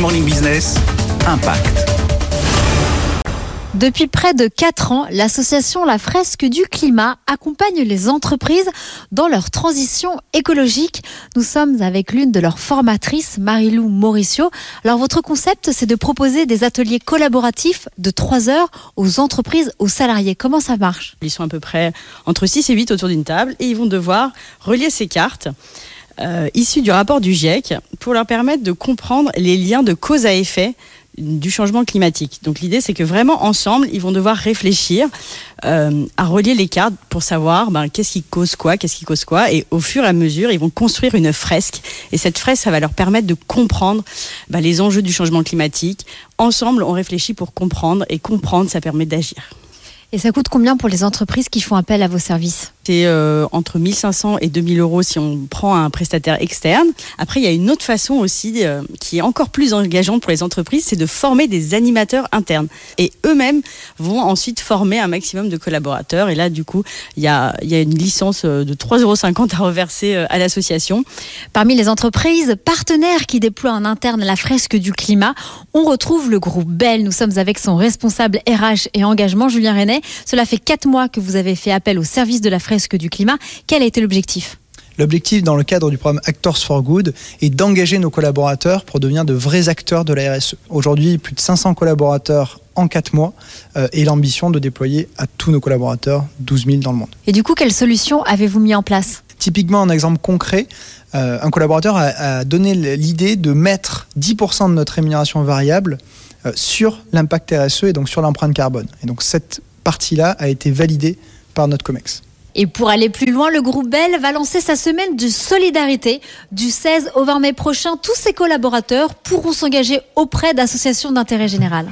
Morning Business, Impact. Depuis près de 4 ans, l'association La Fresque du Climat accompagne les entreprises dans leur transition écologique. Nous sommes avec l'une de leurs formatrices, Marilou Mauricio. Alors votre concept, c'est de proposer des ateliers collaboratifs de 3 heures aux entreprises, aux salariés. Comment ça marche? Ils sont à peu près entre 6 et 8 autour d'une table et ils vont devoir relier ces cartes. Euh, issues du rapport du GIEC pour leur permettre de comprendre les liens de cause à effet du changement climatique. Donc l'idée, c'est que vraiment ensemble, ils vont devoir réfléchir euh, à relier les cartes pour savoir ben, qu'est-ce qui cause quoi, qu'est-ce qui cause quoi, et au fur et à mesure, ils vont construire une fresque. Et cette fresque, ça va leur permettre de comprendre ben, les enjeux du changement climatique. Ensemble, on réfléchit pour comprendre, et comprendre, ça permet d'agir. Et ça coûte combien pour les entreprises qui font appel à vos services? C'est euh, entre 1500 et 2000 euros si on prend un prestataire externe. Après, il y a une autre façon aussi euh, qui est encore plus engageante pour les entreprises, c'est de former des animateurs internes. Et eux-mêmes vont ensuite former un maximum de collaborateurs. Et là, du coup, il y a, une licence euh, de 3,50 euros à reverser à l'association. Parmi les entreprises partenaires qui déploient en interne la fresque du climat, on retrouve le groupe Bell. Nous sommes avec son responsable RH et engagement, Julien Renet. Cela fait quatre mois que vous avez fait appel au service de la fresque du climat. Quel a été l'objectif? L'objectif dans le cadre du programme Actors for Good est d'engager nos collaborateurs pour devenir de vrais acteurs de la RSE. Aujourd'hui, plus de 500 collaborateurs en 4 mois euh, et l'ambition de déployer à tous nos collaborateurs 12 000 dans le monde. Et du coup, quelles solutions avez-vous mis en place? Typiquement, un exemple concret, euh, un collaborateur a, a donné l'idée de mettre 10% de notre rémunération variable euh, sur l'impact RSE et donc sur l'empreinte carbone. Et donc cette partie-là a été validée par notre COMEX. Et pour aller plus loin, le groupe Bell va lancer sa semaine de solidarité. Du 16 au 20 mai prochain, tous ses collaborateurs pourront s'engager auprès d'associations d'intérêt général.